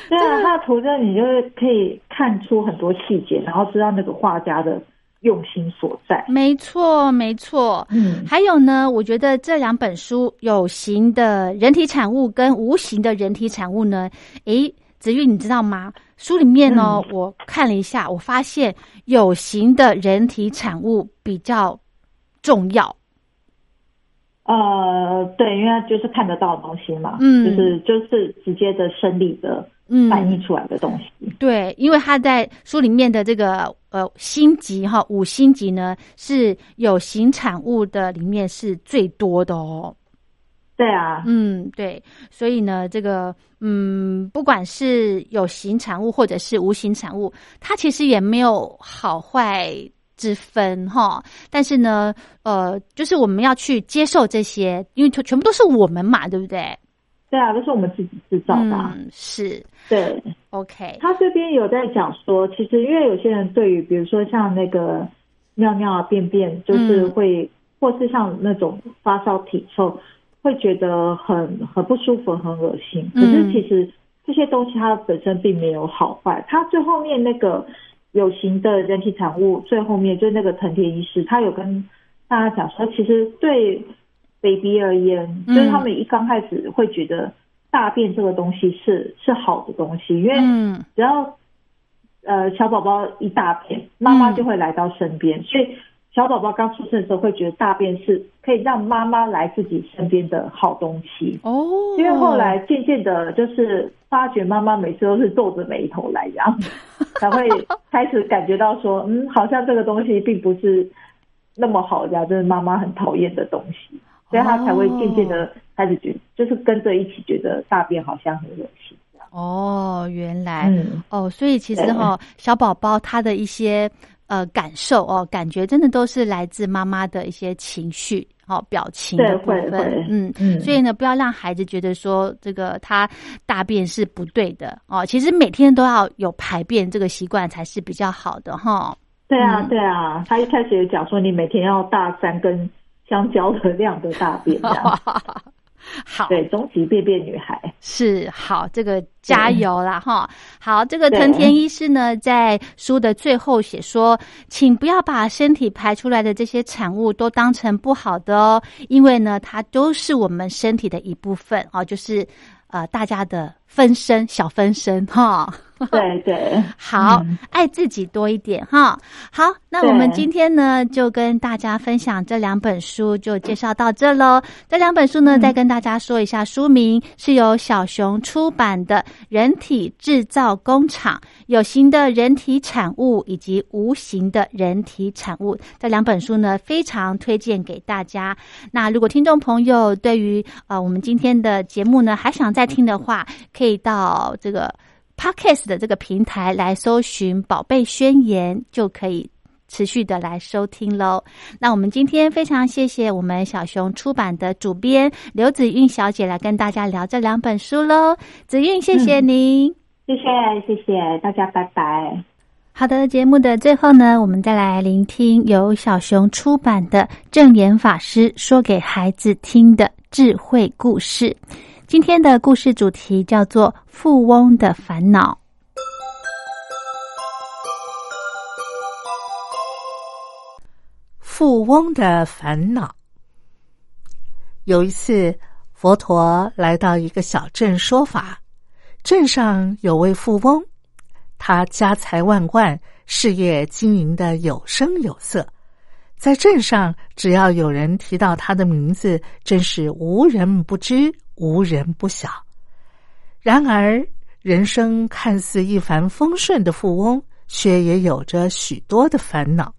对啊，它的图呢，你就可以看出很多细节，然后知道那个画家的用心所在。没错，没错。嗯，还有呢，我觉得这两本书有形的人体产物跟无形的人体产物呢，诶，子玉你知道吗？书里面呢，嗯我看了一下，我发现有形的人体产物比较重要。呃，对，因为它就是看得到的东西嘛，嗯就是就是直接的生理的嗯，反映出来的东西。对，因为他在书里面的这个呃星级哈五星级呢是有形产物的里面是最多的哦。对啊，嗯，对，所以呢，这个嗯，不管是有形产物或者是无形产物，它其实也没有好坏之分哈。但是呢，呃，就是我们要去接受这些，因为全全部都是我们嘛，对不对？对啊，都是我们自己制造的啊、嗯，是对，OK，他这边有在讲说，其实因为有些人对于比如说像那个尿尿啊、便便，就是嗯。会，或是像那种发烧、体臭，会觉得很很不舒服、很恶心。可嗯。是其实这些东西它本身并没有好坏，它最后面那个有形的人体产物，最后面就是那个藤田医师，他有跟大家讲说，其实对 baby 而言，嗯。就是他们一刚开始会觉得大便这个东西是是好的东西，因为嗯。只要呃小宝宝一大便，妈妈就会来到身边，所以小宝宝刚出生的时候会觉得大便是可以让妈妈来自己身边的好东西。哦，因为后来渐渐的，就是发觉妈妈每次都是皱着眉头来这样，[LAUGHS] 才会开始感觉到说，嗯，好像这个东西并不是那么好的，就是妈妈很讨厌的东西，所以他才会渐渐的开始觉就是跟着一起觉得大便好像很恶心。哦，原来、嗯，哦，所以其实对哈、小宝宝他的一些呃感受哦，感觉真的都是来自妈妈的一些情绪、哦表情的对，部分嗯。嗯，所以呢，不要让孩子觉得说这个他大便是不对的哦。其实每天都要有排便这个习惯才是比较好的哈。对啊嗯，对啊，他一开始也讲说，你每天要大三根香蕉的量的大便这样。[LAUGHS] 好，对，终极便便女孩。是好，这个加油啦哈！好，这个藤田医师呢，在书的最后写说，请不要把身体排出来的这些产物都当成不好的哦，因为呢，它都是我们身体的一部分哦，就是呃大家的分身小分身哈。[LAUGHS] 对对，好，嗯爱自己多一点哈。好，那我们今天呢就跟大家分享这两本书，就介绍到这喽。这两本书呢，嗯再跟大家说一下书名，是由小熊出版的《人体制造工厂》，有形的人体产物以及无形的人体产物。这两本书呢，非常推荐给大家。那如果听众朋友对于呃我们今天的节目呢还想再听的话，可以到这个。Podcast 的这个平台来搜寻“宝贝宣言”，就可以持续的来收听喽。那我们今天非常谢谢我们小熊出版的主编刘子韵小姐来跟大家聊这两本书喽。子韵，谢谢您。谢谢谢谢大家，拜拜。好的，节目的最后呢，我们再来聆听由小熊出版的正言法师说给孩子听的智慧故事。今天的故事主题叫做富翁的烦恼。富翁的烦恼。有一次佛陀来到一个小镇说法，镇上有位富翁，他家财万贯，事业经营的有声有色，在镇上只要有人提到他的名字，真是无人不知。无人不晓。然而，人生看似一帆风顺的富翁，却也有着许多的烦恼。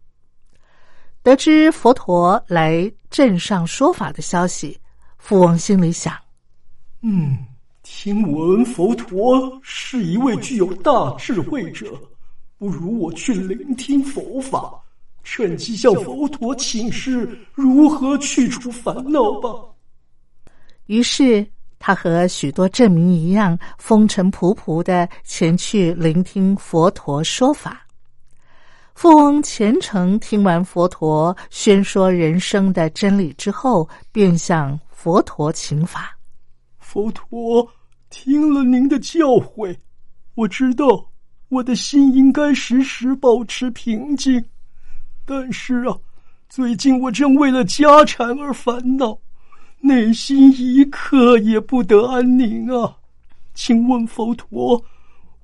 得知佛陀来镇上说法的消息，富翁心里想：“嗯，听闻佛陀是一位具有大智慧者，不如我去聆听佛法，趁机向佛陀请示如何去除烦恼吧。”于是。他和许多镇民一样，风尘仆仆的前去聆听佛陀说法。富翁虔诚听完佛陀宣说人生的真理之后，便向佛陀请法。佛陀听了您的教诲，我知道我的心应该时时保持平静，但是啊，最近我正为了家产而烦恼。内心一刻也不得安宁啊！请问佛陀，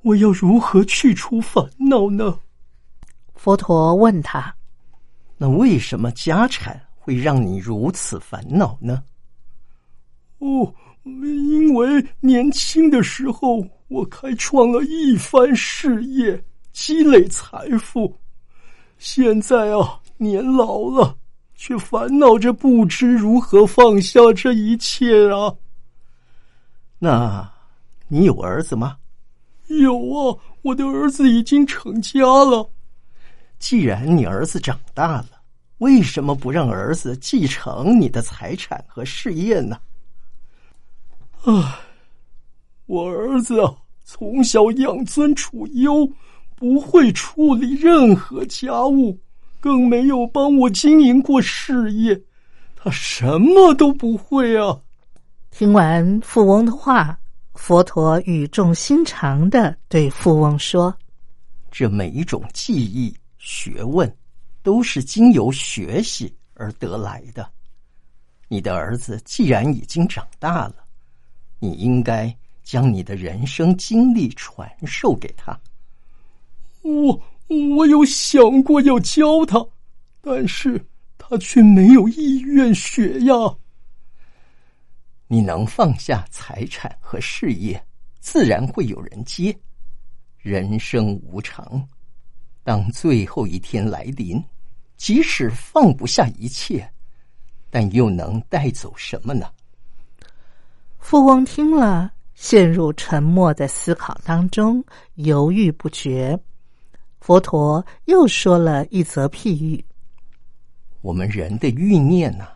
我要如何去除烦恼呢？佛陀问他：“那为什么家产会让你如此烦恼呢？”哦，因为年轻的时候我开创了一番事业，积累财富，现在啊，年老了。却烦恼着不知如何放下这一切啊！那，你有儿子吗？有啊，我的儿子已经成家了。既然你儿子长大了，为什么不让儿子继承你的财产和事业呢？唉，我儿子啊，从小养尊处优，不会处理任何家务。更没有帮我经营过事业，他什么都不会啊！听完富翁的话，佛陀语重心长的对富翁说：“这每一种技艺、学问，都是经由学习而得来的。你的儿子既然已经长大了，你应该将你的人生经历传授给他。”我。我有想过要教他，但是他却没有意愿学呀。你能放下财产和事业，自然会有人接。人生无常，当最后一天来临，即使放不下一切，但又能带走什么呢？富翁听了，陷入沉默的思考当中，犹豫不决。佛陀又说了一则譬喻：我们人的欲念呢，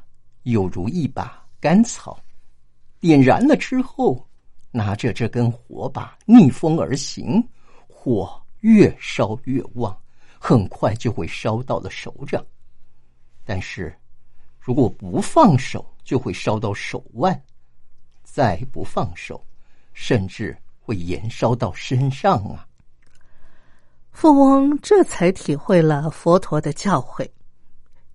有如一把干草，点燃了之后，拿着这根火把逆风而行，火越烧越旺，很快就会烧到了手掌。但是，如果不放手，就会烧到手腕，再不放手，甚至会延烧到身上啊！富翁这才体会了佛陀的教诲。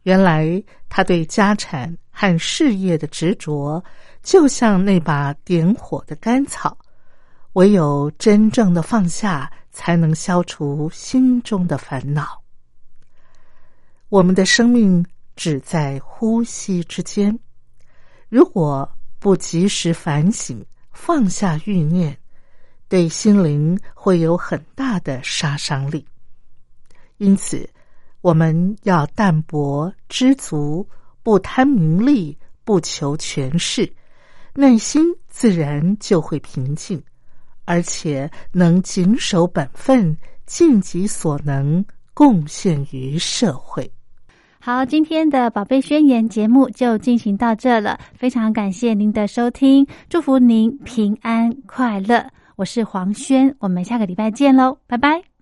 原来他对家产和事业的执着，就像那把点火的干草，唯有真正的放下，才能消除心中的烦恼。我们的生命只在呼吸之间，如果不及时反省，放下欲念。对心灵会有很大的杀伤力，因此我们要淡泊知足，不贪名利，不求权势，内心自然就会平静，而且能谨守本分，尽己所能，贡献于社会。好，今天的宝贝宣言节目就进行到这了，非常感谢您的收听，祝福您平安快乐。我是黄轩，我们下个礼拜见喽，拜拜。